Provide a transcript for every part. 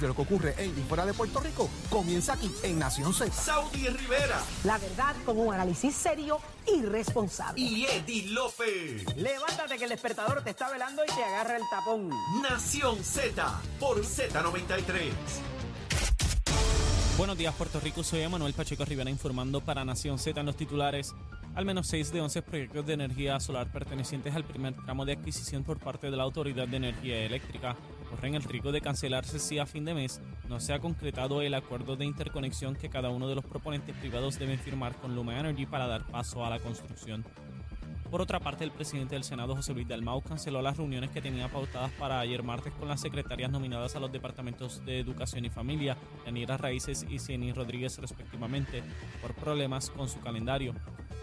de lo que ocurre en y fuera de Puerto Rico comienza aquí en Nación Z. Saudi Rivera La verdad con un análisis serio y responsable. y Eddie Lofe. Levántate que el despertador te está velando y te agarra el tapón. Nación Z por Z93. Buenos días Puerto Rico, soy Manuel Pacheco Rivera informando para Nación Z en los titulares. Al menos 6 de 11 proyectos de energía solar pertenecientes al primer tramo de adquisición por parte de la Autoridad de Energía Eléctrica corren el riesgo de cancelarse si a fin de mes no se ha concretado el acuerdo de interconexión que cada uno de los proponentes privados deben firmar con Luma Energy para dar paso a la construcción. Por otra parte, el presidente del Senado, José Luis Dalmau, canceló las reuniones que tenía pautadas para ayer martes con las secretarias nominadas a los departamentos de Educación y Familia, Yanira Raíces y Cieny Rodríguez, respectivamente, por problemas con su calendario.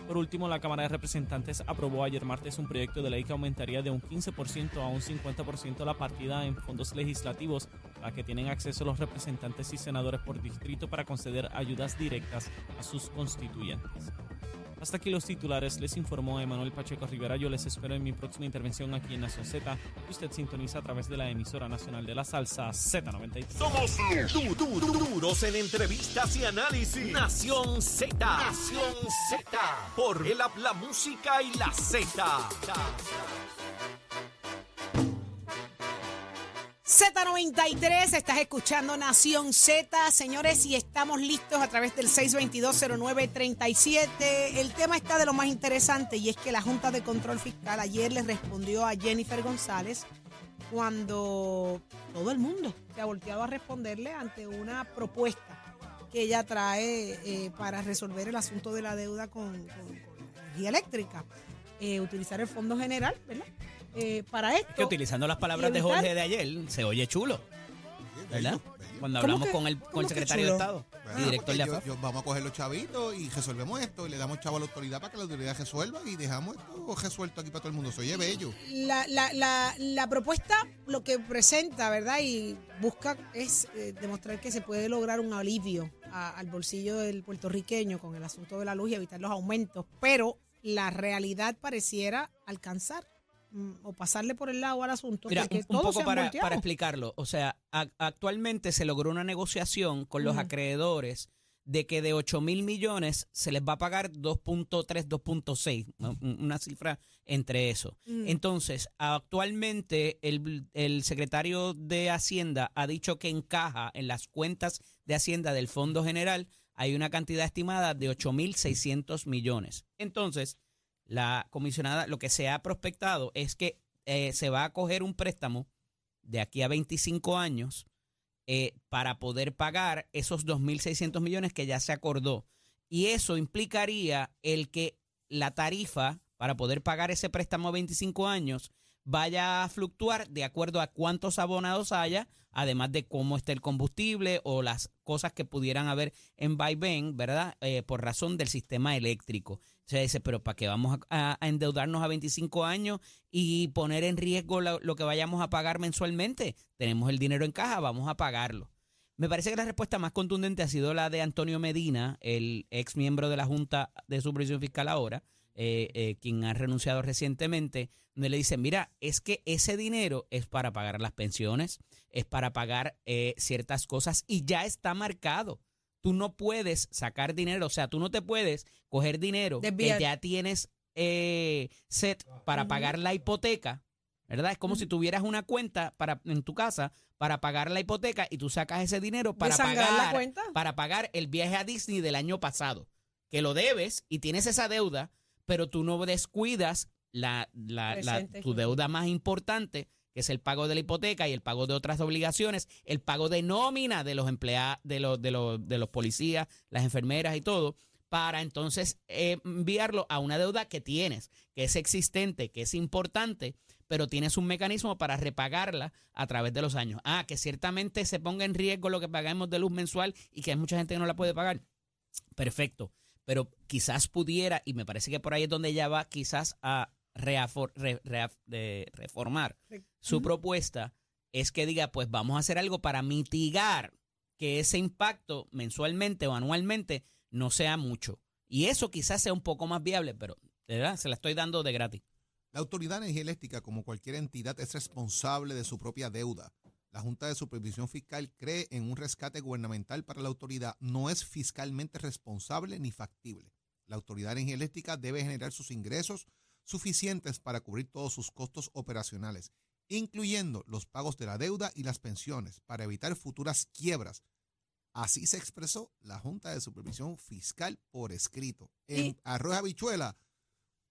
Por último, la Cámara de Representantes aprobó ayer martes un proyecto de ley que aumentaría de un 15% a un 50% la partida en fondos legislativos a que tienen acceso los representantes y senadores por distrito para conceder ayudas directas a sus constituyentes. Hasta aquí los titulares, les informó Emanuel Pacheco Rivera. Yo les espero en mi próxima intervención aquí en Nación Z, usted sintoniza a través de la emisora nacional de la salsa Z93. Somos du- du- du- duros en entrevistas y análisis. Nación Z. Nación Z. Por el la música y la Z. Z93, estás escuchando Nación Z, señores, y estamos listos a través del 6220937. El tema está de lo más interesante y es que la Junta de Control Fiscal ayer le respondió a Jennifer González cuando todo el mundo se ha volteado a responderle ante una propuesta que ella trae eh, para resolver el asunto de la deuda con, energía eléctrica. Eh, utilizar el Fondo General, ¿verdad? Eh, para esto. que utilizando las palabras de Jorge de ayer, se oye chulo, ¿verdad? Cuando ¿Cómo hablamos que- con el, con el secretario de? Estado Bueno, y director de yo- vamos a coger los chavitos y resolvemos esto y le damos chavo a la autoridad para que la autoridad resuelva y dejamos esto resuelto aquí para todo el mundo. Se oye bello. La, la, la, la propuesta lo que presenta, ¿verdad? Y busca es eh, demostrar que se puede lograr un alivio a- al bolsillo del puertorriqueño con el asunto de la luz y evitar los aumentos, pero la realidad pareciera alcanzar o pasarle por el lado al asunto. Mira, un, poco para, explicarlo. O sea, a- actualmente se logró una negociación con los acreedores de que de 8 mil millones se les va a pagar 2.3, 2.6, ¿no? Un- una cifra entre eso. Mm. Entonces, actualmente el, el secretario de Hacienda ha dicho que encaja en las cuentas de Hacienda del Fondo General, hay una cantidad estimada de 8.600 millones. Entonces, la comisionada, lo que se ha prospectado es que eh, se va a coger un préstamo de aquí a 25 años eh, para poder pagar esos 2.600 millones que ya se acordó. Y eso implicaría el que la tarifa para poder pagar ese préstamo a 25 años vaya a fluctuar de acuerdo a cuántos abonados haya, además de cómo esté el combustible o las cosas que pudieran haber en vaivén, ¿verdad? Eh, por razón del sistema eléctrico. O sea, dice, pero ¿para qué vamos a, a endeudarnos a 25 años y poner en riesgo lo, lo que vayamos a pagar mensualmente? Tenemos el dinero en caja, vamos a pagarlo. Me parece que la respuesta más contundente ha sido la de Antonio Medina, el ex miembro de la Junta de Supervisión Fiscal ahora, eh, eh, quien ha renunciado recientemente, donde le dicen, mira, es que ese dinero es para pagar las pensiones, es para pagar eh, ciertas cosas y ya está marcado. Tú no puedes sacar dinero, o sea, tú no te puedes coger dinero Desviar. que ya tienes eh, set para Ujú. pagar la hipoteca, ¿verdad? Es como si tuvieras una cuenta para en tu casa para pagar la hipoteca y tú sacas ese dinero para ¿Desangrar la pagar cuenta? para pagar el viaje a Disney del año pasado, que lo debes y tienes esa deuda, pero tú no descuidas la, la- tu deuda más importante, que es el pago de la hipoteca y el pago de otras obligaciones, el pago de nómina de los empleados, de los, de los, de los policías, las enfermeras y todo, para entonces eh, enviarlo a una deuda que tienes, que es existente, que es importante, pero tienes un mecanismo para repagarla a través de los años. Ah, que ciertamente se ponga en riesgo lo que pagamos de luz mensual y que hay mucha gente que no la puede pagar. Perfecto. Pero quizás pudiera, y me parece que por ahí es donde ella va, quizás a reafor- re- reaf- de reformar su propuesta, es que diga, pues vamos a hacer algo para mitigar que ese impacto mensualmente o anualmente no sea mucho. Y eso quizás sea un poco más viable, pero de verdad se la estoy dando de gratis. La Autoridad de Energía Eléctrica, como cualquier entidad, es responsable de su propia deuda. La Junta de Supervisión Fiscal cree en un rescate gubernamental para la autoridad. No es fiscalmente responsable ni factible. La Autoridad de Energía Eléctrica debe generar sus ingresos suficientes para cubrir todos sus costos operacionales, incluyendo los pagos de la deuda y las pensiones, para evitar futuras quiebras. Así se expresó la Junta de Supervisión Fiscal por escrito. En Arroz Habichuela,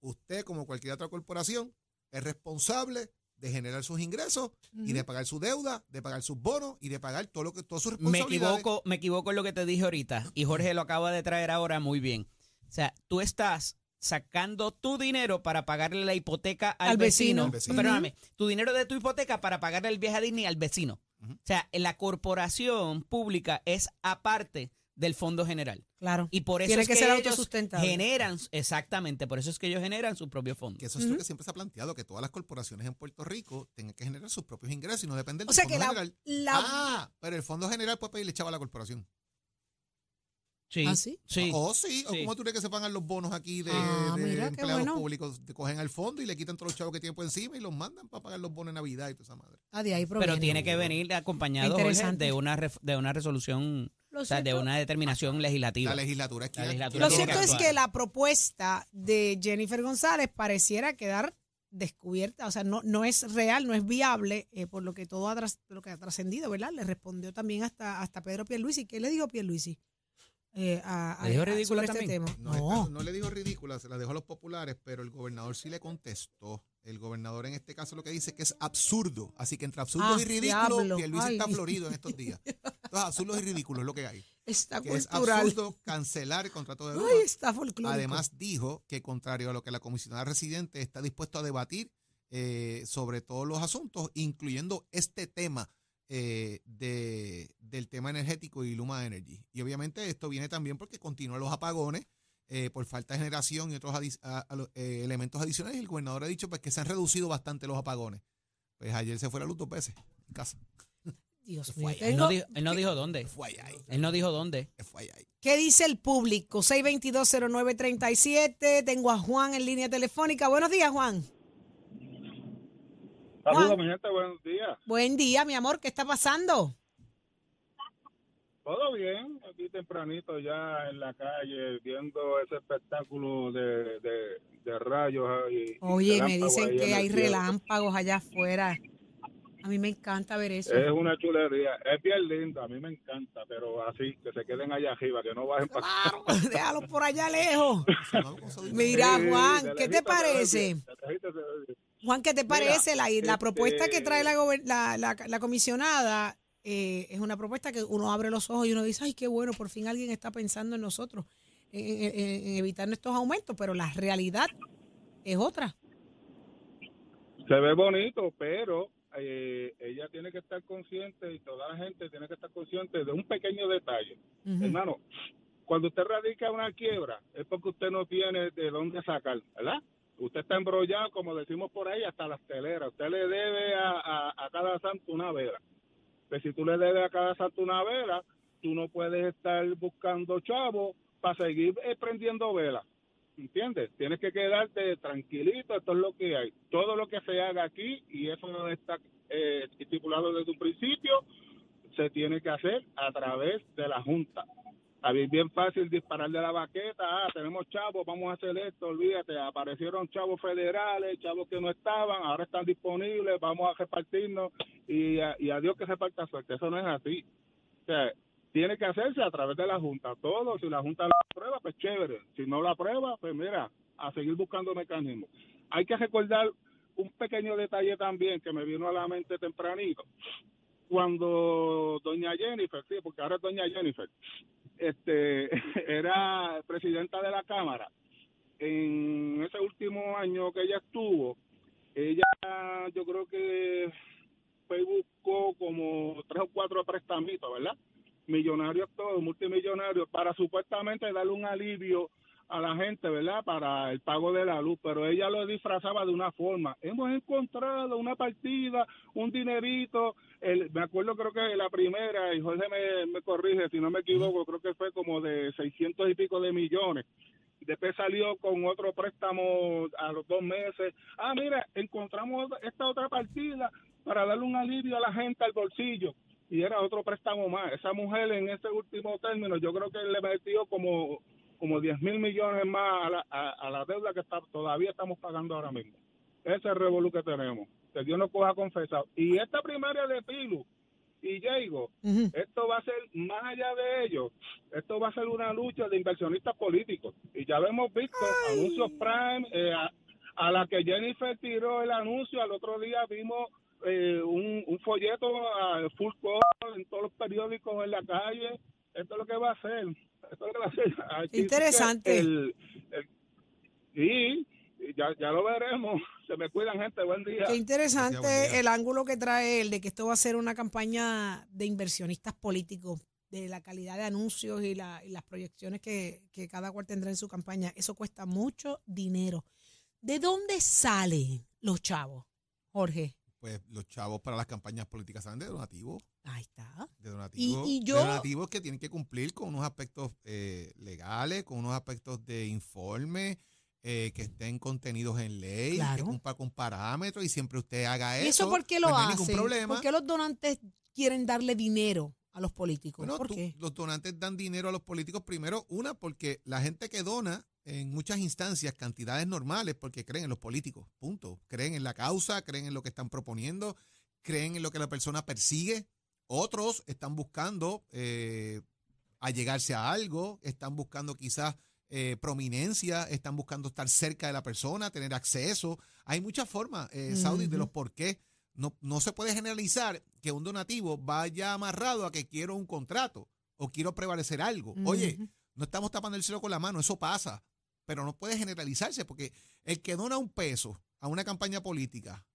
usted, como cualquier otra corporación, es responsable de generar sus ingresos y de pagar su deuda, de pagar sus bonos y de pagar todo lo que todas sus Me responsabilidades. equivoco, me equivoco en lo que te dije ahorita y Jorge lo acaba de traer ahora muy bien. O sea, tú estás sacando tu dinero para pagarle la hipoteca al, Al vecino. Perdóname, tu dinero de tu hipoteca para pagarle el viaje a Disney al vecino. O sea, la corporación pública es aparte del fondo general. Claro. Y por eso Tiene es que que, ser ellos autosustentable. generan, exactamente, por eso es que ellos generan su propio fondo. Que eso es lo que siempre se ha planteado, que todas las corporaciones en Puerto Rico tengan que generar sus propios ingresos y no depender O del sea Fondo que la, General. la- Ah, pero el Fondo General puede pedirle chavo a la corporación. Sí. ¿Ah, sí? Sí. O sí, o Sí. como tú crees que se pagan los bonos aquí de, Ah, de mira, qué empleados bueno. públicos, te cogen al fondo y le quitan todos los chavos que tienen por encima y los mandan para pagar los bonos de Navidad y toda esa madre. Ah, de ahí Pero tiene que venir acompañado Jorge, de una de una resolución, o sea, de una determinación legislativa. La legislatura es La legislatura Lo cierto que es que la propuesta de Jennifer González pareciera quedar descubierta, o sea, no, no es real, no es viable, eh, por lo que todo ha, tras- lo que ha trascendido, ¿verdad? Le respondió también hasta, hasta Pedro Pierluisi. ¿Qué le dijo Pierluisi? Eh, a, a- ¿Le dijo a- ridícula sobre este tema? No, No. le dijo ridícula, se la dejó a los populares, pero el gobernador sí le contestó. El gobernador en este caso lo que dice que es absurdo. Así que entre absurdos Ah, y ridículos, diablo. Pierluisi está florido en estos días. Entonces, absurdos y ridículos es lo que hay. Está Que es absurdo cancelar el contrato de deuda. Ay, está folclórico. Además, dijo que contrario a lo que la comisionada residente está dispuesto a debatir eh, sobre todos los asuntos, incluyendo este tema eh, de, del tema energético y Luma Energy. Y obviamente esto viene también porque continúan los apagones eh, por falta de generación y otros adi- a- a eh, elementos adicionales. Y el gobernador ha dicho pues, que se han reducido bastante los apagones. Pues ayer se fue la luz dos veces en casa. Dios Fue mío. Él no dijo, él no dijo dónde. Fue allá. Él no dijo dónde. Fue allá ahí. ¿Qué dice el público? 6220937. Tengo a Juan en línea telefónica. Buenos días, Juan. Saludos, mi gente, buenos días. Buen día, mi amor. ¿Qué está pasando? Todo bien, aquí tempranito ya en la calle, viendo ese espectáculo de, de, de rayos. y Oye, me dicen que hay cielo. relámpagos allá afuera. A mí me encanta ver eso. Es una chulería, es bien lindo, a mí me encanta, pero así, que se queden allá arriba, que no bajen para Claro, déjalo por allá lejos. Mira, Juan, ¿qué te parece? Juan, ¿qué te Mira, parece? La, la este- propuesta que trae la, gober- la, comisionada eh, es una propuesta que uno abre los ojos y uno dice, ay, qué bueno, por fin alguien está pensando en nosotros, en, en- evitar estos aumentos, pero la realidad es otra. Se ve bonito, pero eh, ella tiene que estar consciente y toda la gente tiene que estar consciente de un pequeño detalle. Hermano, cuando usted radica una quiebra es porque usted no tiene de dónde sacar, ¿verdad? Usted está embrollado, como decimos por ahí, hasta las teleras. Usted le debe a, a- cada santo una vela. Pues si tú le debes a cada santo una vela, tú no puedes estar buscando chavos para seguir eh, prendiendo velas. ¿Entiendes? Tienes que quedarte tranquilito, esto es lo que hay. Todo lo que se haga aquí, y eso no está eh, estipulado desde un principio, se tiene que hacer a través de la Junta. A bien fácil disparar de la baqueta, ah, tenemos chavos, vamos a hacer esto, olvídate, aparecieron chavos federales, chavos que no estaban, ahora están disponibles, vamos a repartirnos y, a- y a Dios que reparta suerte. Eso no es así. O sea, tiene que hacerse a través de la Junta. Todo, si la Junta lo aprueba, pues chévere. Si no lo aprueba, pues mira, a seguir buscando mecanismos. Hay que recordar un pequeño detalle también que me vino a la mente tempranito. Cuando doña Jennifer, sí, porque ahora es doña Jennifer, este, era presidenta de la Cámara, en ese último año que ella estuvo, ella yo creo que buscó como tres o cuatro prestamitos, ¿verdad? Millonarios todos, multimillonarios, para supuestamente darle un alivio a la gente, ¿verdad? Para el pago de la luz, pero ella lo disfrazaba de una forma. Hemos encontrado una partida, un dinerito, el, me acuerdo creo que la primera, y Jorge me, me corrige si no me equivoco, creo que fue como de 600 y pico de millones después salió con otro préstamo a los dos meses. Ah, mira, encontramos esta otra partida para darle un alivio a la gente al bolsillo. Y era otro préstamo más. Esa mujer en ese último término, yo creo que le metió como, como 10 mil millones más a la, a, a la deuda que está, todavía estamos pagando ahora mismo. Ese es el revolú que tenemos. Que Dios nos coja confesado. Y esta primaria de Pilu y Diego, esto va a ser, más allá de ello, esto va a ser una lucha de inversionistas políticos. Y ya lo hemos visto, anuncios Prime, eh, a, a la que Jennifer tiró el anuncio, al otro día vimos eh, un, un folleto a full color en todos los periódicos en la calle. Esto es lo que va a hacer. Interesante. el- el- sí, ya, ya lo veremos. Se me cuidan, gente. Buen día. Qué interesante buen día. el ángulo que trae el de que esto va a ser una campaña de inversionistas políticos, de la calidad de anuncios y, la- y las proyecciones que, que cada cual tendrá en su campaña. Eso cuesta mucho dinero. ¿De dónde salen los chavos, Jorge? Pues los chavos para las campañas políticas salen de donativos. Ahí está. de donativos, y de yo- donativos que tienen que cumplir con unos aspectos eh, legales, con unos aspectos de informe, eh, que estén contenidos en ley, Claro. que cumpla con parámetros y siempre usted haga ¿Y eso. eso por qué lo pues no hacen? problema. ¿Por qué los donantes quieren darle dinero a los políticos? Bueno, ¿Por tú- qué? los donantes dan dinero a los políticos primero, una, porque la gente que dona en muchas instancias cantidades normales, porque creen en los políticos, punto. Creen en la causa, creen en lo que están proponiendo, creen en lo que la persona persigue. Otros están buscando eh, allegarse a algo, están buscando quizás eh, prominencia, están buscando estar cerca de la persona, tener acceso. Hay muchas formas, eh, Saudi, de los por qué. No, no se puede generalizar que un donativo vaya amarrado a que quiero un contrato o quiero prevalecer algo. Oye, no estamos tapando el cielo con la mano, eso pasa, pero no puede generalizarse porque el que dona un peso a una campaña política,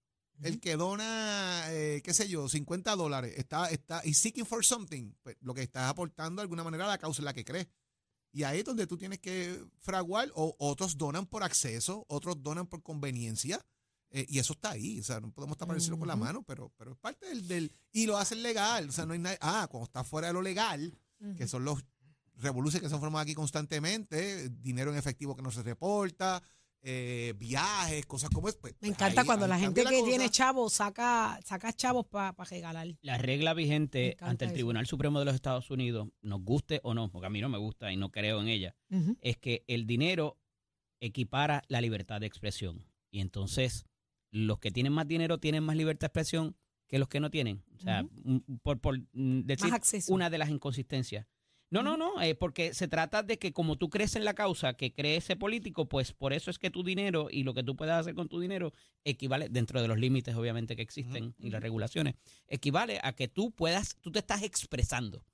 el que dona, eh, qué sé yo, 50 dólares, está, está, y seeking for something, pues, lo que está aportando de alguna manera a la causa en la que crees. Y ahí es donde tú tienes que fraguar, o otros donan por acceso, otros donan por conveniencia, eh, y eso está ahí, o sea, no podemos tapar el cielo con la mano, pero, pero es parte del, del, y lo hacen legal, o sea, no hay nada, ah, cuando está fuera de lo legal, que son los revoluciones que se han formado aquí constantemente, dinero en efectivo que no se reporta, eh, viajes, cosas como eso. pues, Me pues encanta ahí- cuando ahí la gente que cosa. tiene chavos saca, saca chavos para regalar. La regla vigente ante el eso. Tribunal Supremo de los Estados Unidos, nos guste o no, porque a mí no me gusta y no creo en ella, es que el dinero equipara la libertad de expresión. Y entonces, los que tienen más dinero tienen más libertad de expresión que los que no tienen. O sea, un- por, por mm, decir una de las inconsistencias. No, no, no, eh, porque se trata de que como tú crees en la causa que cree ese político, pues por eso es que tu dinero y lo que tú puedas hacer con tu dinero equivale, dentro de los límites obviamente que existen y las regulaciones, equivale a que tú puedas, tú te estás expresando.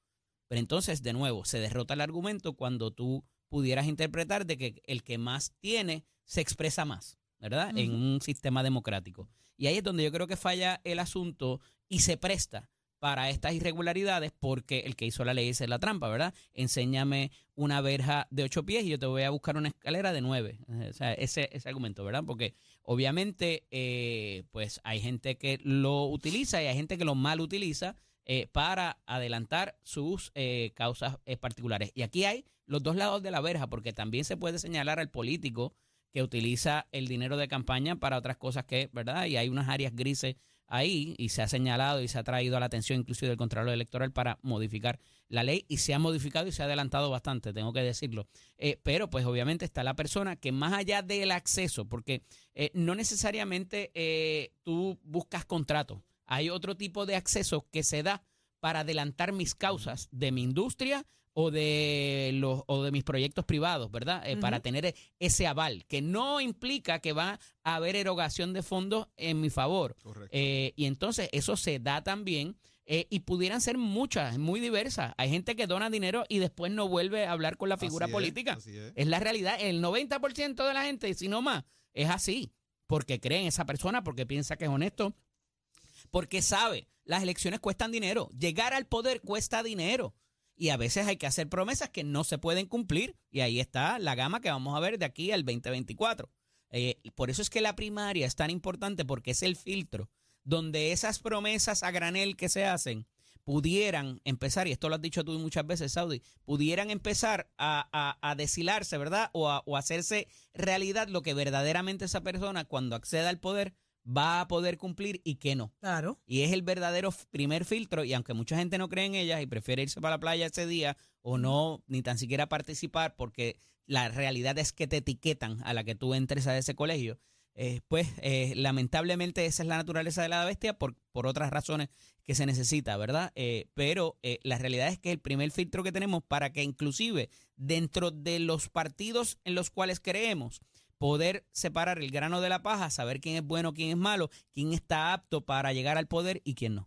Pero entonces, de nuevo, se derrota el argumento cuando tú pudieras interpretar de que el que más tiene se expresa más, ¿verdad? En un sistema democrático. Y ahí es donde yo creo que falla el asunto y se presta para estas irregularidades porque el que hizo la ley es la trampa, ¿verdad? Enséñame una verja de ocho pies y yo te voy a buscar una escalera de nueve. O sea, ese, ese argumento, ¿verdad? Porque obviamente, eh, pues hay gente que lo utiliza y hay gente que lo mal utiliza eh, para adelantar sus eh, causas particulares. Y aquí hay los dos lados de la verja, porque también se puede señalar al político que utiliza el dinero de campaña para otras cosas que, ¿verdad? Y hay unas áreas grises ahí y se ha señalado y se ha traído a la atención inclusive del Contralor Electoral para modificar la ley y se ha modificado y se ha adelantado bastante, tengo que decirlo. Eh, pero pues obviamente está la persona que más allá del acceso, porque eh, no necesariamente eh, tú buscas contrato, hay otro tipo de acceso que se da para adelantar mis causas de mi industria o de los o de mis proyectos privados, ¿verdad? Eh, Para tener ese aval, que no implica que va a haber erogación de fondos en mi favor. Correcto. Eh, y entonces eso se da también eh, y pudieran ser muchas, muy diversas. Hay gente que dona dinero y después no vuelve a hablar con la figura Así es, política. así es. Es la realidad. El 90% de la gente, si no más, es así. Porque cree en esa persona, porque piensa que es honesto, porque sabe, las elecciones cuestan dinero. Llegar al poder cuesta dinero. Y a veces hay que hacer promesas que no se pueden cumplir. Y ahí está la gama que vamos a ver de aquí al 2024. Eh, por eso es que la primaria es tan importante porque es el filtro donde esas promesas a granel que se hacen pudieran empezar, y esto lo has dicho tú muchas veces, Saudi, pudieran empezar a, a, a deshilarse, ¿verdad? O a, o hacerse realidad lo que verdaderamente esa persona cuando acceda al poder va a poder cumplir y que no. Claro. Y es el verdadero primer filtro, y aunque mucha gente no cree en ellas y prefiere irse para la playa ese día o no, ni tan siquiera participar, porque la realidad es que te etiquetan a la que tú entres a ese colegio, eh, pues eh, lamentablemente esa es la naturaleza de la bestia por, por otras razones que se necesita, ¿verdad? Eh, pero la realidad es que el primer filtro que tenemos para que inclusive dentro de los partidos en los cuales creemos, poder separar el grano de la paja, saber quién es bueno, quién es malo, quién está apto para llegar al poder y quién no.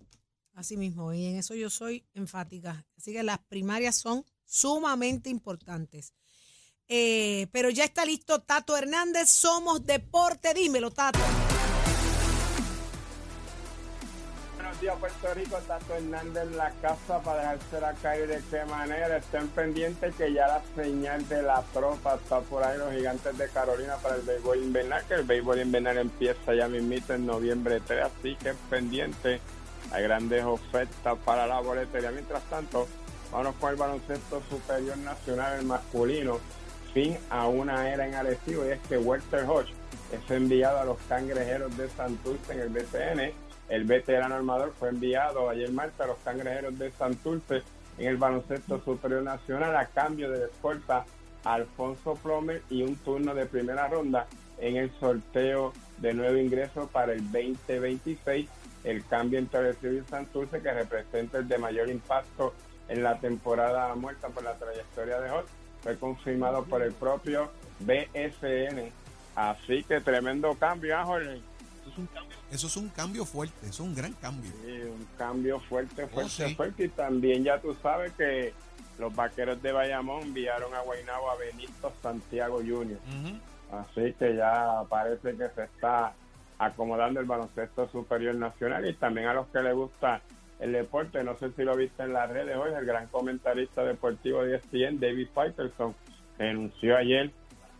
Así mismo, y en eso yo soy enfática. Así que las primarias son sumamente importantes. Eh, pero ya está listo Tato Hernández, somos deporte, dímelo Tato. Puerto Rico. Tato Hernández en la casa para dejársela caer de qué manera. Estén pendientes que ya la señal de la tropa está por ahí, los gigantes de Carolina para el béisbol invernal, que el béisbol invernal empieza ya mismito en noviembre 3, así que pendiente. Hay grandes ofertas para la boletería. Mientras tanto, vamos con el baloncesto superior nacional, el masculino. Fin a una era en Arecibo y es que Walter Hodge es enviado a los cangrejeros de Santurce en el BCN. El veterano armador fue enviado ayer martes a los cangrejeros de Santurce en el baloncesto superior nacional a cambio de escolta Alfonso Plomer y un turno de primera ronda en el sorteo de nuevo ingreso para el 2026. El cambio entre Arecibo y Santurce que representa el de mayor impacto en la temporada muerta por la trayectoria de Hodge fue confirmado por el propio BSN. Así que tremendo cambio, ¿ah, Jorge? Eso es un cambio fuerte, eso es un gran cambio. Sí, un cambio fuerte, fuerte, Oh, sí. fuerte. Y también ya tú sabes que los vaqueros de Bayamón enviaron a Guaynabo a Benito Santiago Jr. Así que ya parece que se está acomodando el baloncesto superior nacional y también a los que les gusta el deporte. No sé si lo viste en las redes hoy, el gran comentarista deportivo de ESPN, David Faitelson, renunció ayer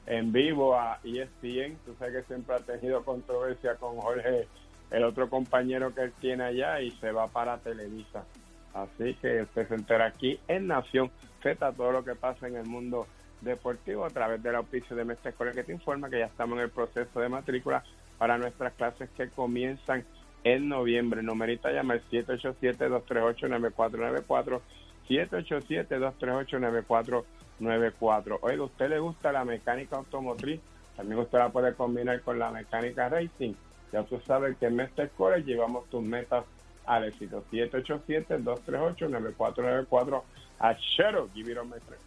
en vivo a ESPN. Tú sabes que siempre ha tenido controversia con Jorge, el otro compañero que él tiene allá, y se va para Televisa. Así que usted se entera aquí en Nación Z todo lo que pasa en el mundo deportivo a través del auspicio de Mestre Escolar que te informa que ya estamos en el proceso de matrícula para nuestras clases que comienzan en noviembre. Numerita llama al 787-238-9494. 787-238-9494. Oiga, ¿usted le gusta la mecánica automotriz? También usted la puede combinar con la mecánica racing. Ya tú sabes que en Mestre College llevamos tus metas al éxito. 787-238-9494 a Shero. Give it on my friend.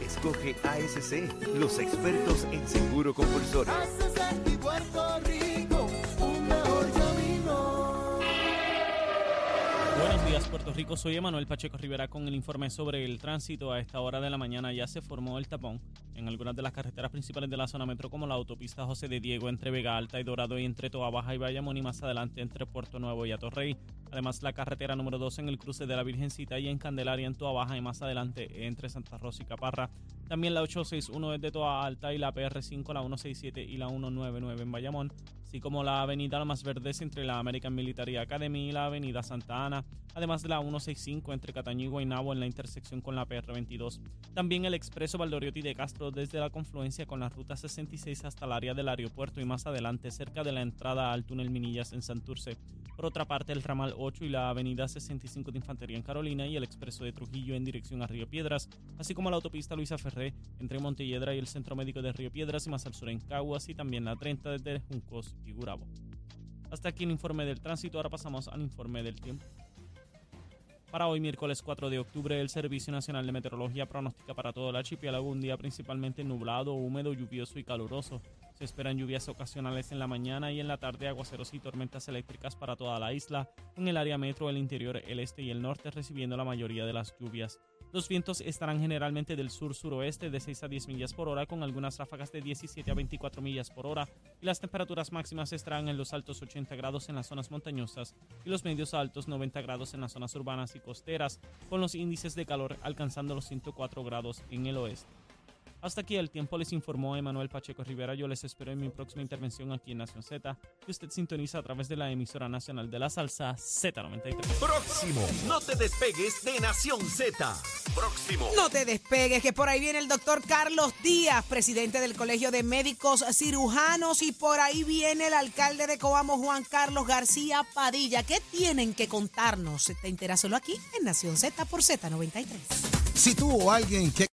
Escoge ASC, los expertos en seguro compulsorio. Puerto Rico. Soy Emanuel Pacheco Rivera con el informe sobre el tránsito. A esta hora de la mañana ya se formó el tapón en algunas de las carreteras principales de la zona metro, como la autopista José de Diego entre Vega Alta y Dorado y entre Toa Baja y Bayamón y más adelante entre Puerto Nuevo y Atorrey. Además, la carretera número 2 en el cruce de la Virgencita y en Candelaria en Toa Baja y más adelante entre Santa Rosa y Caparra. También la 861 desde Toa Alta y la PR5, la 167 y la 199 en Bayamón así como la avenida Lomas Verdes entre la American Military Academy y la avenida Santa Ana, además de la 165 entre Cataño y Guaynabo en la intersección con la PR22. También el expreso Valdoriotti de Castro desde la confluencia con la ruta 66 hasta el área del aeropuerto y más adelante cerca de la entrada al túnel Minillas en Santurce. Por otra parte, el ramal 8 y la avenida 65 de Infantería en Carolina y el expreso de Trujillo en dirección a Río Piedras, así como la autopista Luisa Ferré entre Montelledra y el Centro Médico de Río Piedras y más al sur en Caguas y también la 30 desde Juncos y Gurabo. Hasta aquí el informe del tránsito, ahora pasamos al informe del tiempo. Para hoy, miércoles 4 de octubre, el Servicio Nacional de Meteorología pronostica para todo el archipiélago un día principalmente nublado, húmedo, lluvioso y caluroso. Se esperan lluvias ocasionales en la mañana y en la tarde, aguaceros y tormentas eléctricas para toda la isla, en el área metro, el interior, el este y el norte recibiendo la mayoría de las lluvias. Los vientos estarán generalmente del sur-suroeste de 6 a 10 millas por hora, con algunas ráfagas de 17 a 24 millas por hora, y las temperaturas máximas estarán en los altos 80 grados en las zonas montañosas y los medios altos 90 grados en las zonas urbanas y costeras, con los índices de calor alcanzando los 104 grados en el oeste. Hasta aquí el tiempo les informó Emanuel Pacheco Rivera. Yo les espero en mi próxima intervención aquí en Nación Z, que usted sintoniza a través de la emisora nacional de la salsa Z93. Próximo. No te despegues de Nación Z. Próximo. No te despegues, que por ahí viene el doctor Carlos Díaz, presidente del Colegio de Médicos Cirujanos, y por ahí viene el alcalde de Coamo, Juan Carlos García Padilla. ¿Qué tienen que contarnos? Te enteras solo aquí en Nación Z por Z93. Si tú o alguien que